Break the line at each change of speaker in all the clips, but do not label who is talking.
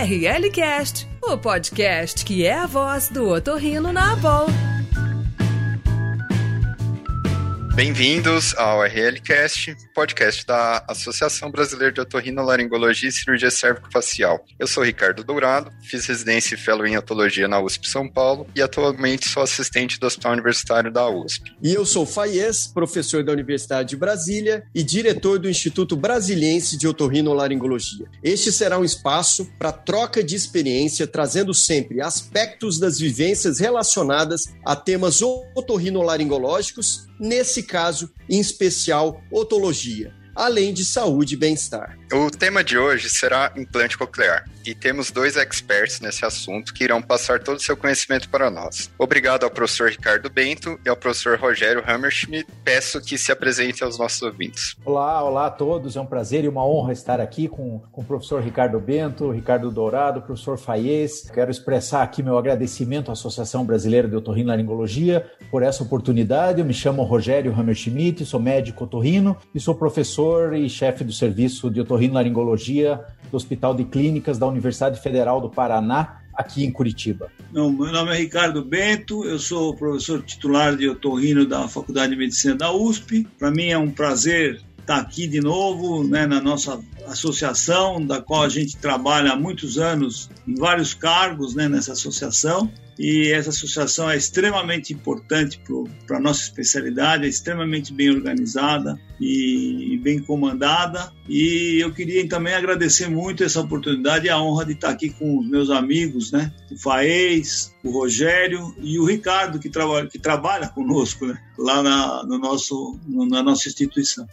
RLCast, o podcast que é a voz do otorrino na Abol.
Bem-vindos ao RLCast, podcast da Associação Brasileira de Otorrinolaringologia e Cirurgia Cérvico-Facial. Eu sou Ricardo Dourado, fiz residência e fellow em otologia na USP São Paulo e atualmente sou assistente do Hospital Universitário da USP.
E eu sou Faies, professor da Universidade de Brasília e diretor do Instituto Brasiliense de Otorrinolaringologia. Este será um espaço para troca de experiência, trazendo sempre aspectos das vivências relacionadas a temas otorrinolaringológicos nesse caso, em especial, otologia, além de saúde e bem-estar.
O tema de hoje será implante coclear e temos dois experts nesse assunto que irão passar todo o seu conhecimento para nós. Obrigado ao professor Ricardo Bento e ao professor Rogério Hammerschmidt. Peço que se apresente aos nossos ouvintes.
Olá, olá a todos. É um prazer e uma honra estar aqui com, com o professor Ricardo Bento, Ricardo Dourado, professor Faies. Quero expressar aqui meu agradecimento à Associação Brasileira de Otorrinolaringologia por essa oportunidade. Eu me chamo Rogério Hammerschmidt, sou médico otorrino e sou professor e chefe do serviço de otorrinolaringologia do Hospital de Clínicas da Universidade Federal do Paraná, aqui em Curitiba.
Não, meu nome é Ricardo Bento, eu sou professor titular de otorrino da Faculdade de Medicina da USP. Para mim é um prazer estar aqui de novo, né, na nossa associação, da qual a gente trabalha há muitos anos em vários cargos né, nessa associação e essa associação é extremamente importante para a nossa especialidade, é extremamente bem organizada e bem comandada. E eu queria também agradecer muito essa oportunidade e a honra de estar aqui com os meus amigos, né? O Faez, o Rogério e o Ricardo, que, traba que trabalha conosco né? lá na, no nosso, na nossa instituição.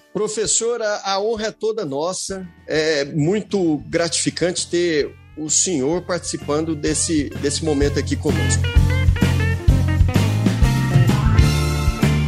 Professora, a honra é toda nossa. É muito gratificante ter o senhor participando desse, desse momento aqui conosco.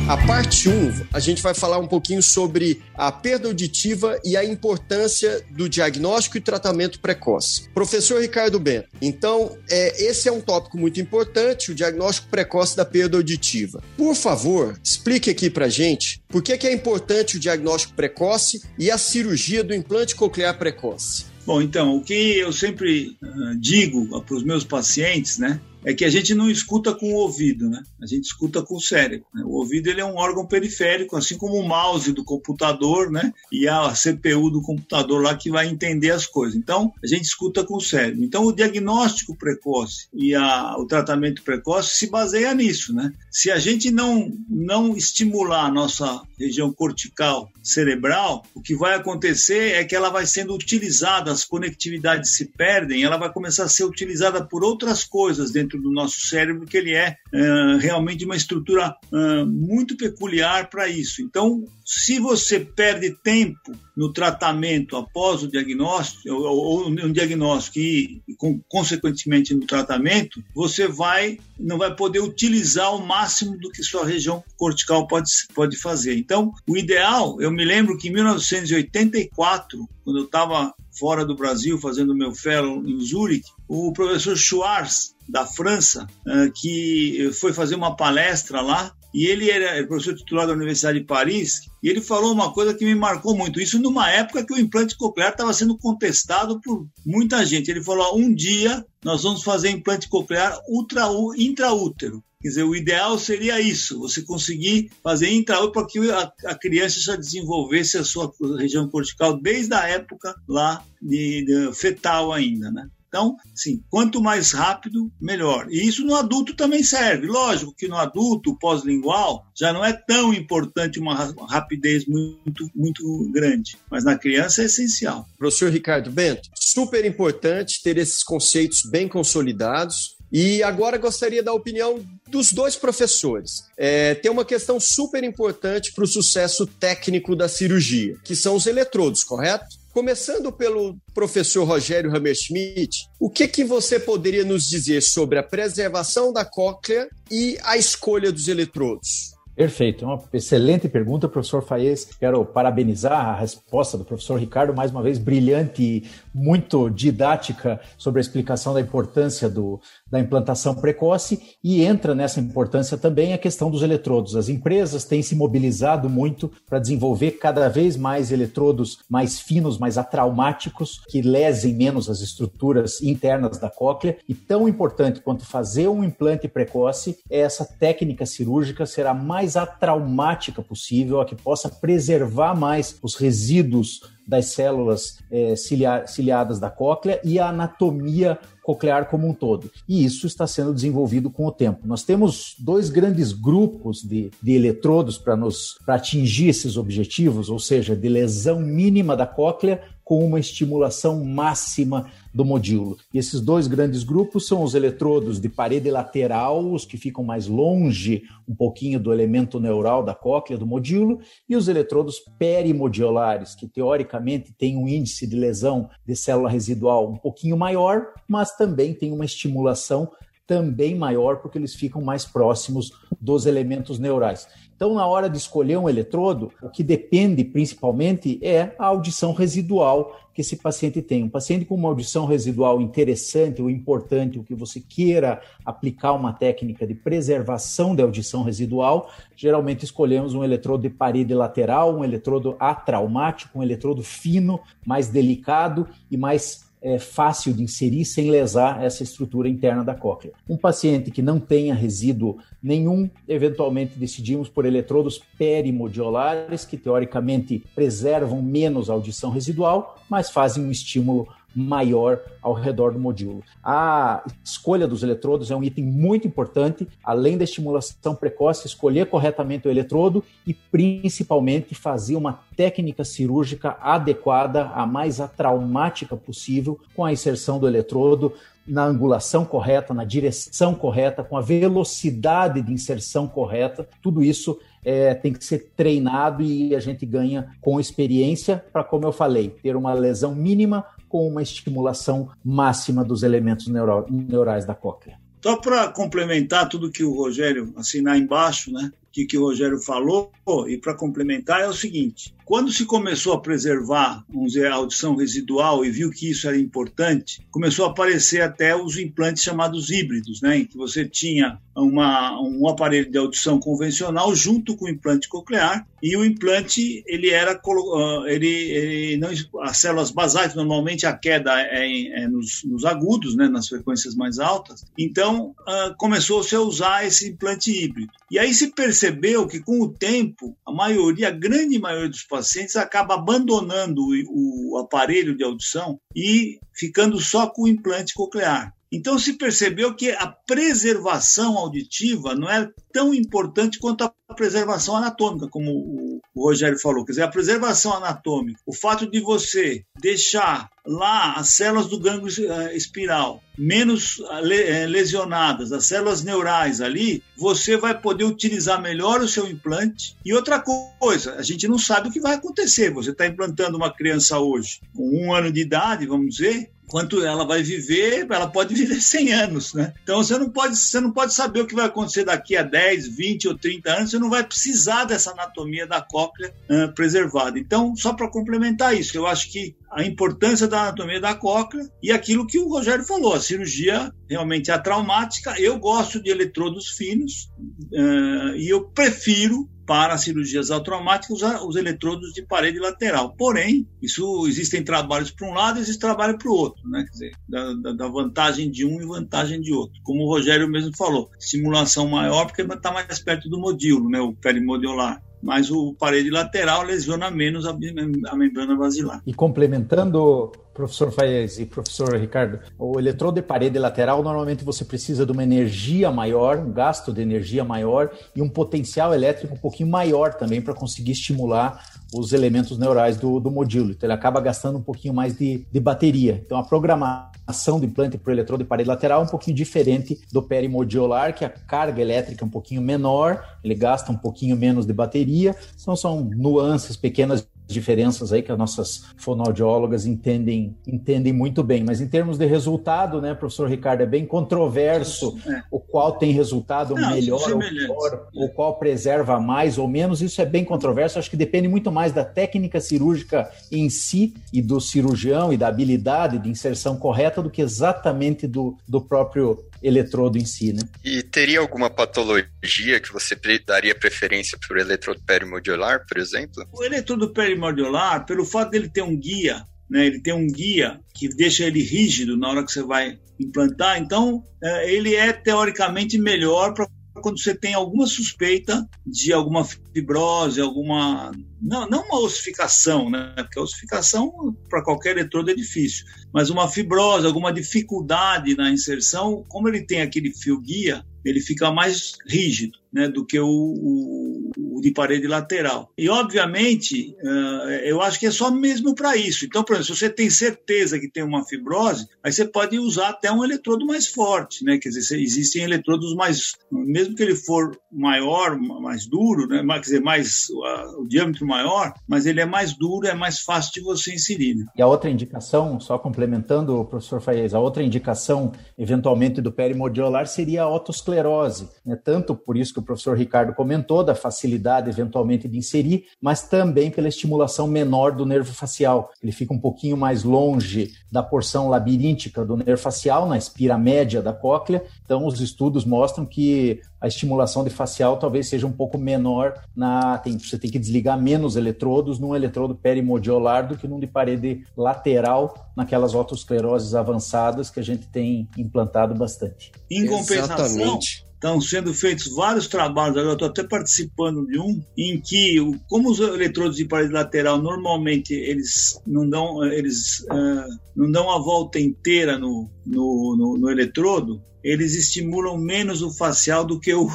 A parte 1, a gente vai falar um pouquinho sobre a perda auditiva e a importância do diagnóstico e tratamento precoce. Professor Ricardo Bento, então, é, esse é um tópico muito importante, o diagnóstico precoce da perda auditiva. Por favor, explique aqui pra gente por que, que é importante o diagnóstico precoce e a cirurgia do implante coclear precoce.
Bom, então, o que eu sempre uh, digo para os meus pacientes, né, é que a gente não escuta com o ouvido, né? A gente escuta com o cérebro. Né? O ouvido ele é um órgão periférico, assim como o mouse do computador, né? E a CPU do computador lá que vai entender as coisas. Então, a gente escuta com o cérebro. Então, o diagnóstico precoce e a, o tratamento precoce se baseia nisso, né? Se a gente não não estimular a nossa região cortical cerebral, o que vai acontecer é que ela vai sendo utilizada, as conectividades se perdem, ela vai começar a ser utilizada por outras coisas dentro dentro do nosso cérebro, que ele é uh, realmente uma estrutura uh, muito peculiar para isso. Então, se você perde tempo no tratamento após o diagnóstico, ou, ou um diagnóstico e, e, consequentemente no tratamento, você vai não vai poder utilizar o máximo do que sua região cortical pode, pode fazer. Então, o ideal, eu me lembro que em 1984, quando eu estava fora do Brasil fazendo meu fellow em Zurique, o professor Schwartz da França, eh, que foi fazer uma palestra lá e ele era professor titular da Universidade de Paris, e ele falou uma coisa que me marcou muito. Isso numa época que o implante coclear estava sendo contestado por muita gente. Ele falou: um dia nós vamos fazer implante coclear ultra, intraútero. Quer dizer, o ideal seria isso, você conseguir fazer intraútero para que a, a, criança já desenvolvesse a sua região cortical desde a época lá de, de fetal ainda, né? Então, sim, quanto mais rápido, melhor. E isso no adulto também serve. Lógico que no adulto, pós-lingual, já não é tão importante uma rapidez muito, muito grande, mas na criança é essencial.
Professor Ricardo Bento, super importante ter esses conceitos bem consolidados. E agora gostaria da opinião dos dois professores. É, tem uma questão super importante para o sucesso técnico da cirurgia, que são os eletrodos, correto? Começando pelo professor Rogério Hammerschmidt, o que, que você poderia nos dizer sobre a preservação da cóclea e a escolha dos eletrodos?
Perfeito, é uma excelente pergunta, professor Faez. Quero parabenizar a resposta do professor Ricardo, mais uma vez brilhante muito didática sobre a explicação da importância do, da implantação precoce e entra nessa importância também a questão dos eletrodos. As empresas têm se mobilizado muito para desenvolver cada vez mais eletrodos mais finos, mais atraumáticos, que lesem menos as estruturas internas da cóclea. E tão importante quanto fazer um implante precoce é essa técnica cirúrgica será mais atraumática possível, a que possa preservar mais os resíduos das células é, ciliadas da cóclea e a anatomia coclear como um todo. E isso está sendo desenvolvido com o tempo. Nós temos dois grandes grupos de, de eletrodos para nos para atingir esses objetivos, ou seja, de lesão mínima da cóclea com uma estimulação máxima do modíolo. E esses dois grandes grupos são os eletrodos de parede lateral, os que ficam mais longe um pouquinho do elemento neural da cóclea do modíolo, e os eletrodos perimodiolares, que teoricamente têm um índice de lesão de célula residual um pouquinho maior, mas também tem uma estimulação também maior porque eles ficam mais próximos dos elementos neurais. Então, na hora de escolher um eletrodo, o que depende principalmente é a audição residual que esse paciente tem. Um paciente com uma audição residual interessante ou importante, o que você queira aplicar uma técnica de preservação da audição residual, geralmente escolhemos um eletrodo de parede lateral, um eletrodo atraumático, um eletrodo fino, mais delicado e mais é, fácil de inserir sem lesar essa estrutura interna da cóclea. Um paciente que não tenha resíduo nenhum, eventualmente decidimos por eletrodos perimodiolares, que teoricamente preservam menos a audição residual, mas fazem um estímulo maior ao redor do modíolo. A escolha dos eletrodos é um item muito importante, além da estimulação precoce, escolher corretamente o eletrodo e principalmente fazer uma técnica cirúrgica adequada, a mais atraumática possível, com a inserção do eletrodo na angulação correta, na direção correta, com a velocidade de inserção correta. Tudo isso é, tem que ser treinado e a gente ganha com experiência para, como eu falei, ter uma lesão mínima com uma estimulação máxima dos elementos neurais da cóclea.
Só para complementar tudo que o Rogério assinar embaixo, né? Que, que o Rogério falou, e para complementar é o seguinte: quando se começou a preservar, vamos dizer, a audição residual e viu que isso era importante, começou a aparecer até os implantes chamados híbridos, né, em que você tinha uma, um aparelho de audição convencional junto com o implante coclear e o implante ele era ah, ele, ele não as células basais normalmente a queda é, é nos, nos, agudos, né, nas frequências mais altas. Então uh, começou-se a usar esse implante híbrido. E aí se percebeu que com o tempo a maioria, a grande maioria dos pacientes acaba abandonando o, o aparelho de audição e ficando só com o implante coclear. Então se percebeu que a preservação auditiva não é tão importante quanto a preservação anatômica, como o, Rogério falou. Quer dizer, a preservação anatômica, o fato de você deixar lá as células do gânglio eh, espiral menos eh, eh, lesionadas, as células neurais ali, você vai poder utilizar melhor o seu implante. E outra coisa, a gente não sabe o que vai acontecer. Você está implantando uma criança hoje com um ano de idade, vamos dizer, quanto ela vai viver, ela pode viver 100 anos, né? Então você não pode, você não pode saber o que vai acontecer daqui a 10, 20 ou 30 anos, você não vai precisar dessa anatomia da cóclea uh, preservada. Então, só para complementar isso, eu acho que a importância da anatomia da cóclea e aquilo que o Rogério falou, a cirurgia realmente é traumática. Eu gosto de eletrodos finos uh, e eu prefiro para cirurgias traumáticas os eletrodos de parede lateral. Porém, isso existem trabalhos para um lado e existe trabalho para o outro, né? Quer dizer, da, da, da, vantagem de um e vantagem de outro. Como o Rogério mesmo falou, simulação maior porque está mais perto do modíolo, né? O perimodiolar mas o parede lateral lesiona menos a, a membrana basilar.
E complementando professor Faez e professor Ricardo, o eletrodo de parede lateral normalmente você precisa de uma energia maior, um gasto de energia maior e um potencial elétrico um pouquinho maior também para conseguir estimular os elementos neurais do, do modíolo. Então ele acaba gastando um pouquinho mais de, de bateria. Então a programação do implante para o eletrodo de parede lateral é um pouquinho diferente do perimodiolar, que a carga elétrica é um pouquinho menor, ele gasta um pouquinho menos de bateria. Então são nuances pequenas diferenças aí que as nossas fonoaudiólogas entendem, entendem muito bem. Mas em termos de resultado, né, professor Ricardo, é bem controverso é. o qual tem resultado Não, melhor ou pior, o qual preserva mais ou menos. Isso é bem controverso. Acho que depende muito mais da técnica cirúrgica em si e do cirurgião e da habilidade de inserção correta do que exatamente do, do próprio eletrodo em si, né?
E teria alguma patologia que você daria preferência para o eletrodo perimodular, por exemplo?
O eletrodo perimodular, pelo fato dele ter um guia, né, ele tem um guia que deixa ele rígido na hora que você vai implantar, então é, ele é teoricamente melhor para quando você tem alguma suspeita de alguma fibrose, alguma. Não, não uma ossificação, né? Porque a ossificação para qualquer eletrodo é difícil, mas uma fibrose, alguma dificuldade na inserção, como ele tem aquele fio guia, ele fica mais rígido né, do que o, o, o, de parede lateral. E, obviamente, uh, eu acho que é só mesmo para isso. Então, por exemplo, se você tem certeza que tem uma fibrose, aí você pode usar até um eletrodo mais forte, né? Quer dizer, existem eletrodos mais, mesmo que ele for maior, mais duro, né? Quer dizer, mais uh, o diâmetro maior, mas ele é mais duro, é mais fácil de você inserir. Né?
E a outra indicação, só complementando, professor Faiez, a outra indicação, eventualmente, do perimodiolar seria a otosclerose, né? Tanto por isso que o professor Ricardo comentou, da facilidade eventualmente de inserir, mas também pela estimulação menor do nervo facial. Ele fica um pouquinho mais longe da porção labiríntica do nervo facial, na espira média da cóclea. Então, os estudos mostram que a estimulação de facial talvez seja um pouco menor na tem, você tem que desligar menos eletrodos num eletrodo perimodiolar do que num de parede lateral naquelas otoscleroses avançadas que a gente tem implantado bastante.
Em compensação, Exatamente estão sendo feitos vários trabalhos, agora estou até participando de um, em que, como os eletrodos de parede lateral normalmente eles não dão, eles, uh, não dão a volta inteira no, no, no, no, eletrodo, eles estimulam menos o facial do que o,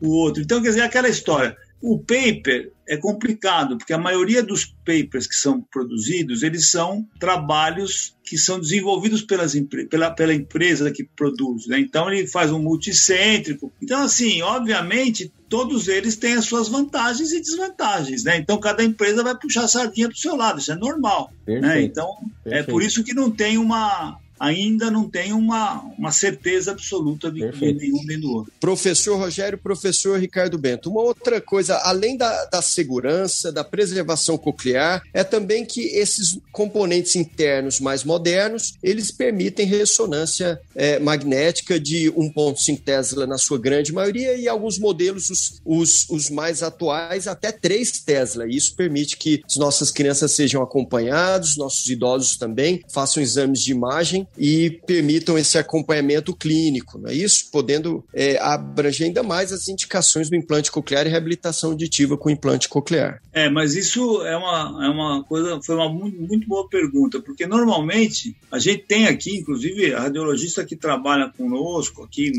o outro. Então, quer dizer, aquela história. O paper é complicado, porque a maioria dos papers que são produzidos, eles são trabalhos que são desenvolvidos pelas, pela, pela empresa que produz. Né? Então, ele faz um multicêntrico. Então, assim, obviamente, todos eles têm as suas vantagens e desvantagens. Né? Então, cada empresa vai puxar a sardinha para o seu lado, isso é normal. Né? Então, Perfeito. é por isso que não tem uma ainda não tem uma, uma certeza absoluta de Perfeito. nenhum nem do outro.
Professor Rogério, professor Ricardo Bento, uma outra coisa, além da, da segurança, da preservação coclear, é também que esses componentes internos mais modernos, eles permitem ressonância é, magnética de 1.5 Tesla na sua grande maioria e alguns modelos, os, os, os mais atuais, até 3 Tesla. Isso permite que as nossas crianças sejam acompanhados, nossos idosos também, façam exames de imagem e permitam esse acompanhamento clínico, não é isso? Podendo é, abranger ainda mais as indicações do implante coclear e reabilitação auditiva com implante coclear.
É, mas isso é uma, é uma coisa, foi uma muito, muito boa pergunta, porque normalmente a gente tem aqui, inclusive a radiologista que trabalha conosco aqui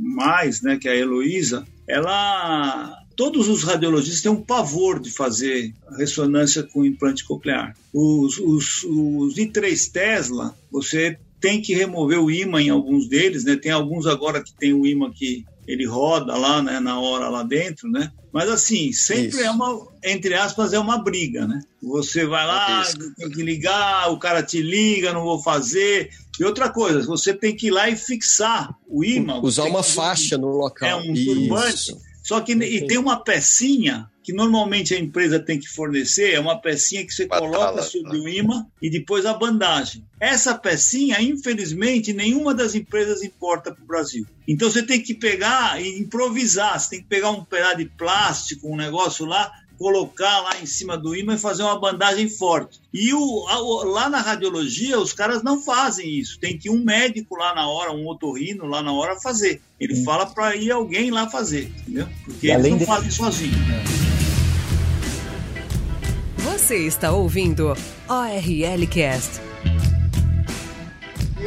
mais, né, que é a Heloísa, ela todos os radiologistas têm um pavor de fazer ressonância com implante coclear. Os, os, os de 3 Tesla, você tem que remover o imã em alguns deles, né? Tem alguns agora que tem o imã que ele roda lá, né, na hora lá dentro, né? Mas assim, sempre Isso. é uma, entre aspas, é uma briga, né? Você vai lá, tem que ligar, o cara te liga, não vou fazer. E outra coisa, você tem que ir lá e fixar o imã.
Usar uma faixa no local.
É um Isso. turbante só que e tem uma pecinha que normalmente a empresa tem que fornecer, é uma pecinha que você Batala, coloca sobre o imã e depois a bandagem. Essa pecinha, infelizmente, nenhuma das empresas importa para o Brasil. Então você tem que pegar e improvisar, você tem que pegar um pedaço de plástico, um negócio lá, colocar lá em cima do imã e fazer uma bandagem forte. E o, a, lá na radiologia, os caras não fazem isso. Tem que um médico lá na hora, um otorrino lá na hora fazer. Ele Sim. fala para ir alguém lá fazer, entendeu? Porque eles não de... fazem sozinho.
Você está ouvindo ORL Cast.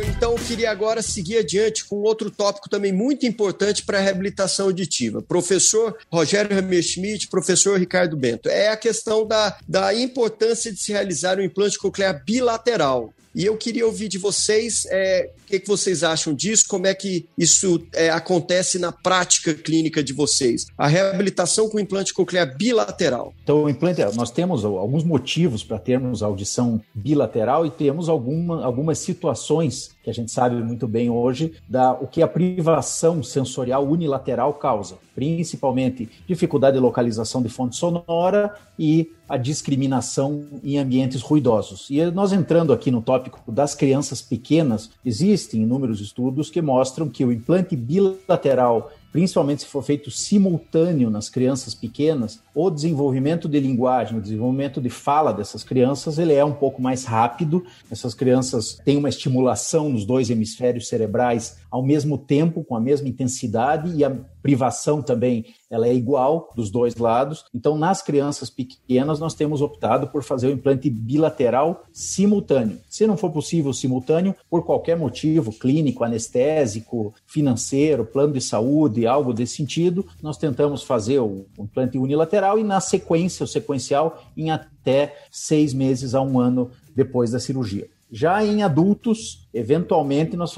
Então, eu queria agora seguir adiante com outro tópico também muito importante para a reabilitação auditiva. Professor Rogério Hammerschmidt, professor Ricardo Bento, é a questão da, da importância de se realizar um implante coclear bilateral. E eu queria ouvir de vocês é, o que, que vocês acham disso, como é que isso é, acontece na prática clínica de vocês. A reabilitação com implante coclear bilateral.
Então, o implante, nós temos alguns motivos para termos audição bilateral e temos alguma, algumas situações que a gente sabe muito bem hoje da o que a privação sensorial unilateral causa, principalmente dificuldade de localização de fonte sonora e a discriminação em ambientes ruidosos. E nós entrando aqui no tópico das crianças pequenas, existem inúmeros estudos que mostram que o implante bilateral principalmente se for feito simultâneo nas crianças pequenas, o desenvolvimento de linguagem, o desenvolvimento de fala dessas crianças, ele é um pouco mais rápido. Essas crianças têm uma estimulação nos dois hemisférios cerebrais ao mesmo tempo, com a mesma intensidade, e a privação também ela é igual dos dois lados. Então, nas crianças pequenas, nós temos optado por fazer o implante bilateral simultâneo. Se não for possível simultâneo, por qualquer motivo, clínico, anestésico, financeiro, plano de saúde, algo desse sentido, nós tentamos fazer o implante unilateral e, na sequência, o sequencial, em até seis meses a um ano depois da cirurgia. Já em adultos, eventualmente nós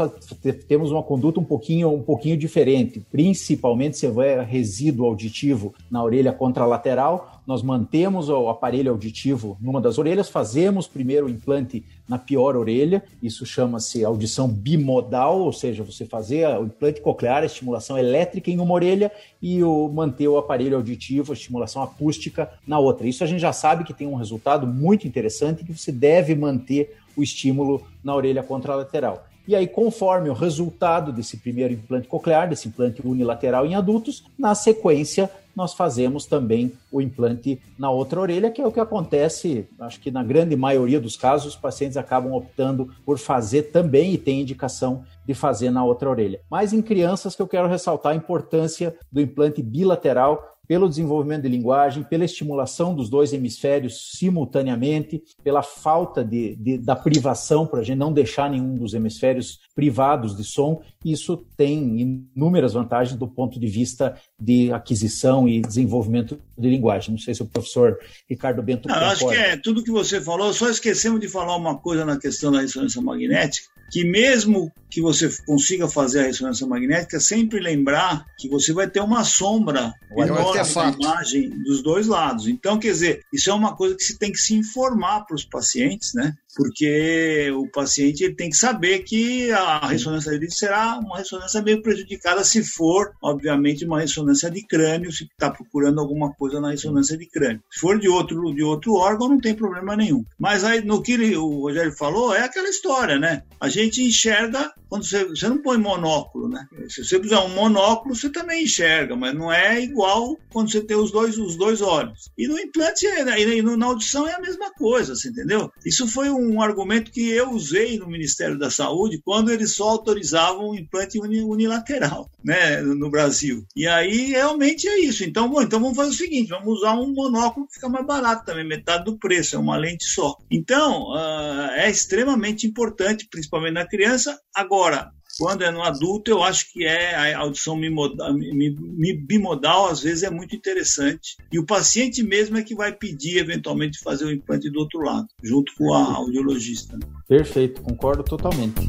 temos uma conduta um pouquinho, um pouquinho diferente, principalmente se houver resíduo auditivo na orelha contralateral, nós mantemos o aparelho auditivo numa das orelhas, fazemos primeiro o implante na pior orelha, isso chama-se audição bimodal, ou seja, você fazer o implante coclear, a estimulação elétrica em uma orelha e o, manter o aparelho auditivo, a estimulação acústica na outra. Isso a gente já sabe que tem um resultado muito interessante que você deve manter o estímulo na orelha contralateral. E aí, conforme o resultado desse primeiro implante coclear, desse implante unilateral em adultos, na sequência nós fazemos também o implante na outra orelha, que é o que acontece, acho que na grande maioria dos casos, os pacientes acabam optando por fazer também e tem indicação de fazer na outra orelha. Mas em crianças que eu quero ressaltar a importância do implante bilateral pelo desenvolvimento de linguagem, pela estimulação dos dois hemisférios simultaneamente, pela falta de, de da privação, para a gente não deixar nenhum dos hemisférios privados de som. Isso tem inúmeras vantagens do ponto de vista de aquisição e desenvolvimento de linguagem. Não sei se o professor Ricardo Bento
não, Acho que é tudo que você falou, só esquecemos de falar uma coisa na questão da ressonância magnética, que mesmo que você consiga fazer a ressonância magnética, sempre lembrar que você vai ter uma sombra enorme na imagem dos dois lados. Então, quer dizer, isso é uma coisa que se tem que se informar para os pacientes, né? Porque o paciente tem que saber que a ressonância dele será uma ressonância meio prejudicada se for, obviamente, uma ressonância de crânio, se está procurando alguma coisa na ressonância de crânio. Se for de outro, de outro órgão, não tem problema nenhum. Mas aí, no que o Rogério falou, é aquela história, né? A gente enxerga quando você, você não põe monóculo, né? Se você puser um monóculo, você também enxerga, mas não é igual quando você tem os dois, os dois olhos. E no implante, e na audição é a mesma coisa, você entendeu? Isso foi argumento que eu usei no Ministério da Saúde quando eles só autorizavam o implante unilateral, né, no Brasil. E aí realmente é isso. Então, bom, então vamos fazer o seguinte: vamos usar um monóculo que fica mais barato também, metade do preço, é uma lente só. Então, uh, é extremamente importante, principalmente na criança. Agora, quando é no adulto, eu acho que é a audição bimodal, às vezes é muito interessante. E o paciente mesmo é que vai pedir, eventualmente, fazer o implante do outro lado, junto com a audiologista.
Perfeito, concordo totalmente.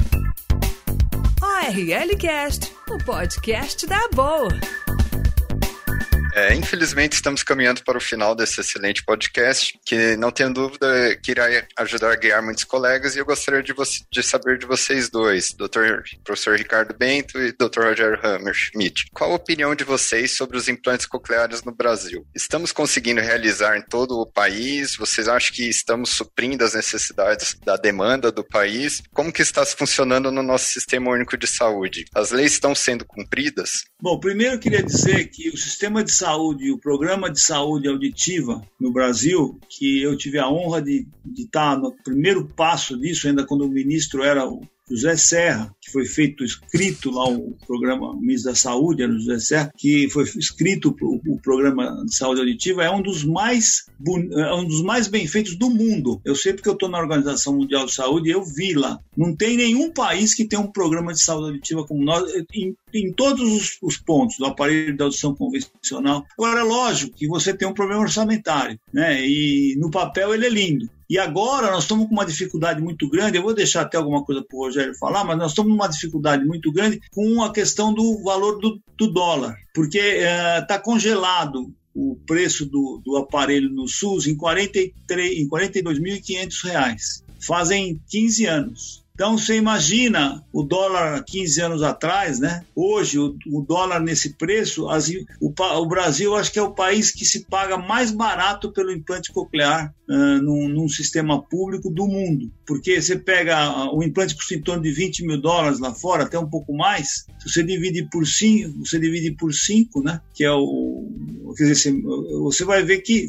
ORL Cast, o podcast da boa.
É, infelizmente, estamos caminhando para o final desse excelente podcast, que não tenho dúvida que irá ajudar a guiar muitos colegas, e eu gostaria de, de saber de vocês dois, Dr. professor Ricardo Bento e Dr. Roger Hammerschmidt. Qual a opinião de vocês sobre os implantes cocleares no Brasil? Estamos conseguindo realizar em todo o país? Vocês acham que estamos suprindo as necessidades da demanda do país? Como que está funcionando no nosso sistema único de saúde? As leis estão sendo cumpridas?
Bom, primeiro eu queria dizer que o sistema de saúde, o programa de saúde auditiva no Brasil, que eu tive a honra de, de estar no primeiro passo disso, ainda quando o ministro era o José Serra, foi feito, escrito lá o programa Ministro da Saúde, era o José Serra, que foi escrito o, programa de saúde auditiva, é um dos mais é um dos mais bem feitos do mundo. Eu sei porque eu estou na Organização Mundial de Saúde e eu vi lá. Não tem nenhum país que tenha um programa de saúde auditiva como nós, em, em todos os, os, pontos, do aparelho de audição convencional. Agora, é lógico que você tem um problema orçamentário, né? E no papel ele é lindo. E agora nós estamos com uma dificuldade muito grande. Eu vou deixar até alguma coisa para o Rogério falar, mas nós estamos uma dificuldade muito grande com a questão do valor do, do dólar, porque está eh, uh, congelado o preço do, do aparelho no SUS em, 43, em R$ 42.500. Fazem 15 anos. Então você imagina o dólar 15 anos atrás, né? Hoje o, o dólar nesse preço, as, o, o, Brasil acho que é o país que se paga mais barato pelo implante coclear uh, num, num, sistema público do mundo. Porque você pega o implante custa em torno de 20 mil dólares lá fora, até um pouco mais. Se você divide por 5, você divide por 5, né? Que é o quer dizer, você vai ver que,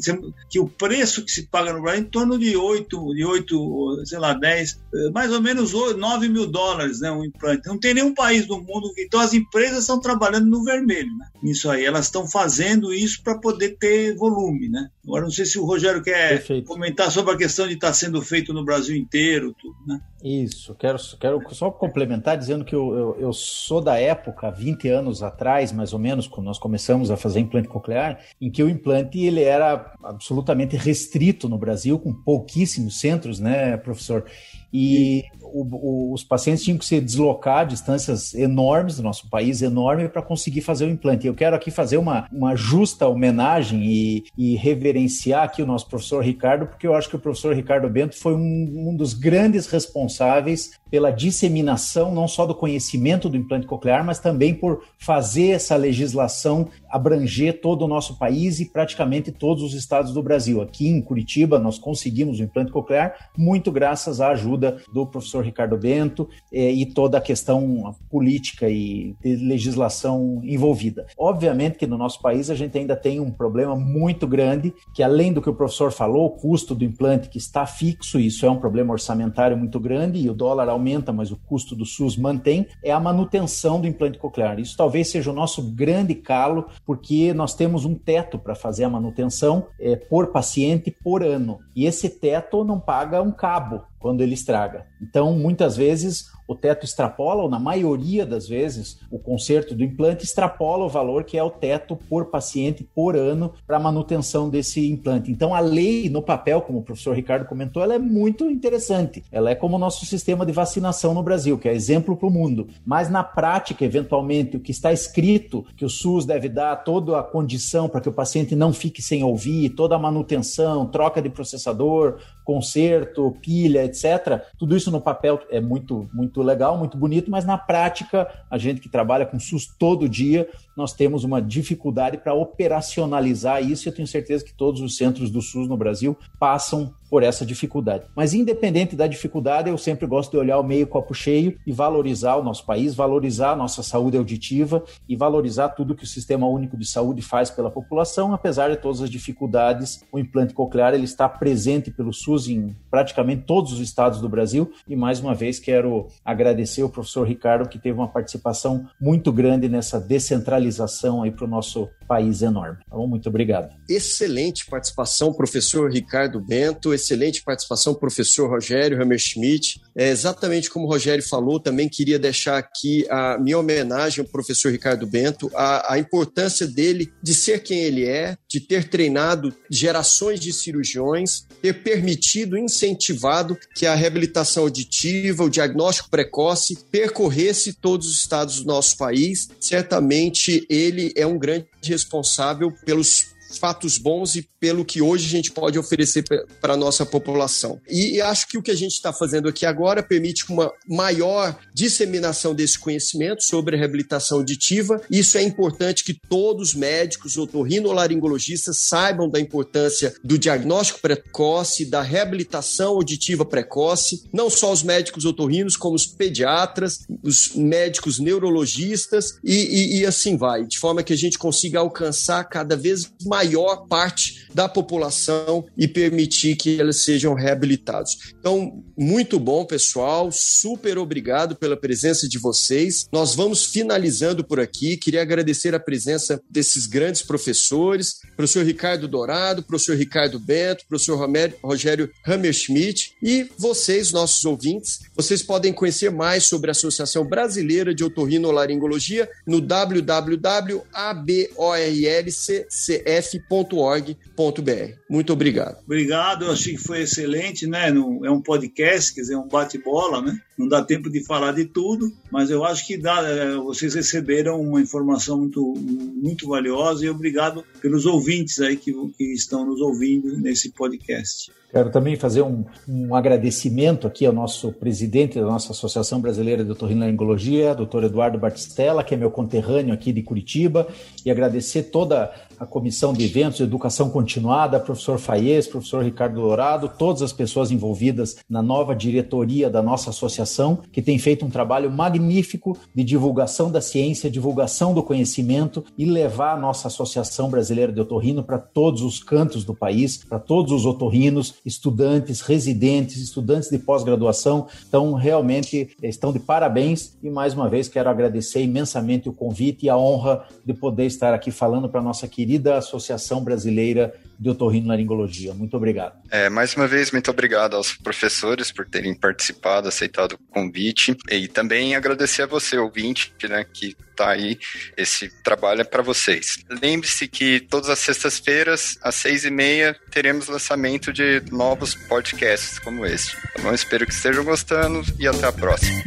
que o preço que se paga no Brasil é em torno de 8, de 8, sei lá, 10, mais ou menos 9 mil dólares, né, um implante. Não tem nenhum país do mundo, então as empresas estão trabalhando no vermelho, né, nisso aí. Elas estão fazendo isso para poder ter volume, né. Agora, não sei se o Rogério quer Perfeito. comentar sobre a questão de estar tá sendo feito no Brasil inteiro, tudo, né.
Isso, quero, quero só complementar dizendo que eu, eu, eu sou da época, 20 anos atrás, mais ou menos, quando nós começamos a fazer implante coclear, em que o implante ele era absolutamente restrito no Brasil, com pouquíssimos centros, né, professor? E o, o, os pacientes tinham que se deslocar distâncias enormes do nosso país, enorme, para conseguir fazer o implante. Eu quero aqui fazer uma, uma justa homenagem e, e, reverenciar aqui o nosso professor Ricardo, porque eu acho que o professor Ricardo Bento foi um, um dos grandes responsáveis pela disseminação não só do conhecimento do implante coclear, mas também por fazer essa legislação abranger todo o nosso país e praticamente todos os estados do Brasil. Aqui em Curitiba nós conseguimos o implante coclear muito graças à ajuda do professor Ricardo Bento eh, e toda a questão política e legislação envolvida. Obviamente que no nosso país a gente ainda tem um problema muito grande, que além do que o professor falou, o custo do implante que está fixo, isso é um problema orçamentário muito grande e o dólar aumenta, mas o custo do SUS mantém, é a manutenção do implante coclear. Isso talvez seja o nosso grande calo, porque nós temos um teto para fazer a manutenção é, por paciente por ano. E esse teto não paga um cabo quando ele estraga. Então, muitas vezes, o teto extrapola, ou na maioria das vezes, o conserto do implante extrapola o valor que é o teto por paciente por ano para manutenção desse implante. Então, a lei no papel, como o professor Ricardo comentou, ela é muito interessante. Ela é como o nosso sistema de vacinação no Brasil, que é exemplo para o mundo. Mas na prática, eventualmente, o que está escrito que o SUS deve dar toda a condição para que o paciente não fique sem ouvir, toda a manutenção, troca de processador, conserto, pilha, etc. Tudo isso no papel é muito, muito legal, muito bonito, mas na prática, a gente que trabalha com SUS todo dia, nós temos uma dificuldade para operacionalizar isso eu tenho certeza que todos os centros do SUS no Brasil passam por essa dificuldade. Mas independente da dificuldade, eu sempre gosto de olhar o meio copo cheio e valorizar o nosso país, valorizar a nossa saúde auditiva e valorizar tudo que o Sistema Único de Saúde faz pela população, apesar de todas as dificuldades. O implante coclear ele está presente pelo SUS em praticamente todos os estados do Brasil e mais uma vez quero agradecer ao professor Ricardo que teve uma participação muito grande nessa descentralização aí para o nosso país enorme. Então, muito obrigado.
Excelente participação, professor Ricardo Bento excelente participação, professor Rogério Hammerschmidt. É, exatamente como o Rogério falou, também queria deixar aqui a minha homenagem ao professor Ricardo Bento, a, a importância dele de ser quem ele é, de ter treinado gerações de cirurgiões, ter permitido, incentivado que a reabilitação auditiva, o diagnóstico precoce percorresse todos os estados do nosso país. Certamente ele é um grande responsável pelos fatos bons e pelo que hoje a gente pode oferecer para a nossa população. E, acho que o que a gente está fazendo aqui agora permite uma maior disseminação desse conhecimento sobre a reabilitação auditiva. Isso é importante que todos os médicos, otorrinolaringologistas, saibam da importância do diagnóstico precoce, da reabilitação auditiva precoce, não só os médicos otorrinos, como os pediatras, os médicos neurologistas e, e, e assim vai, de forma que a gente consiga alcançar cada vez mais maior parte da população e permitir que eles sejam reabilitados. Então, muito bom, pessoal. Super obrigado pela presença de vocês. Nós vamos finalizando por aqui. Queria agradecer a presença desses grandes professores, professor Ricardo Dourado, professor Ricardo Bento, professor Rogério Hammerschmidt e vocês, nossos ouvintes. Vocês podem conhecer mais sobre a Associação Brasileira de Otorrinolaringologia no www.aborlccf.org.br. Muito obrigado.
Obrigado, eu achei que foi excelente, né? É um podcast, quer dizer, um bate-bola, né? Não dá tempo de falar de tudo, mas eu acho que dá, é, vocês receberam uma informação muito, muito valiosa e obrigado pelos ouvintes aí que, que estão nos ouvindo nesse podcast.
Quero também fazer um, um, agradecimento aqui ao nosso presidente da nossa Associação Brasileira de Otorrinolaringologia, doutor Eduardo Batistella, que é meu conterrâneo aqui de Curitiba, e agradecer toda a Comissão de Eventos Educação Continuada, professor Faies, professor Ricardo Dourado, todas as pessoas envolvidas na nova diretoria da nossa associação, que tem feito um trabalho magnífico de divulgação da ciência, divulgação do conhecimento e levar a nossa Associação Brasileira de Otorrino para todos os cantos do país, para todos os otorrinos, estudantes, residentes, estudantes de pós-graduação. Então, realmente estão de parabéns e mais uma vez quero agradecer imensamente o convite e a honra de poder estar aqui falando para nossa querida querida Associação Brasileira de Otorrinolaringologia. Muito obrigado.
É, mais uma vez, muito obrigado aos professores por terem participado, aceitado o convite e também agradecer a você, ouvinte, né, que está aí. Esse trabalho é para vocês. Lembre-se que todas as sextas-feiras, às seis e meia, teremos lançamento de novos podcasts como este. Tá bom? Espero que estejam gostando e até a próxima.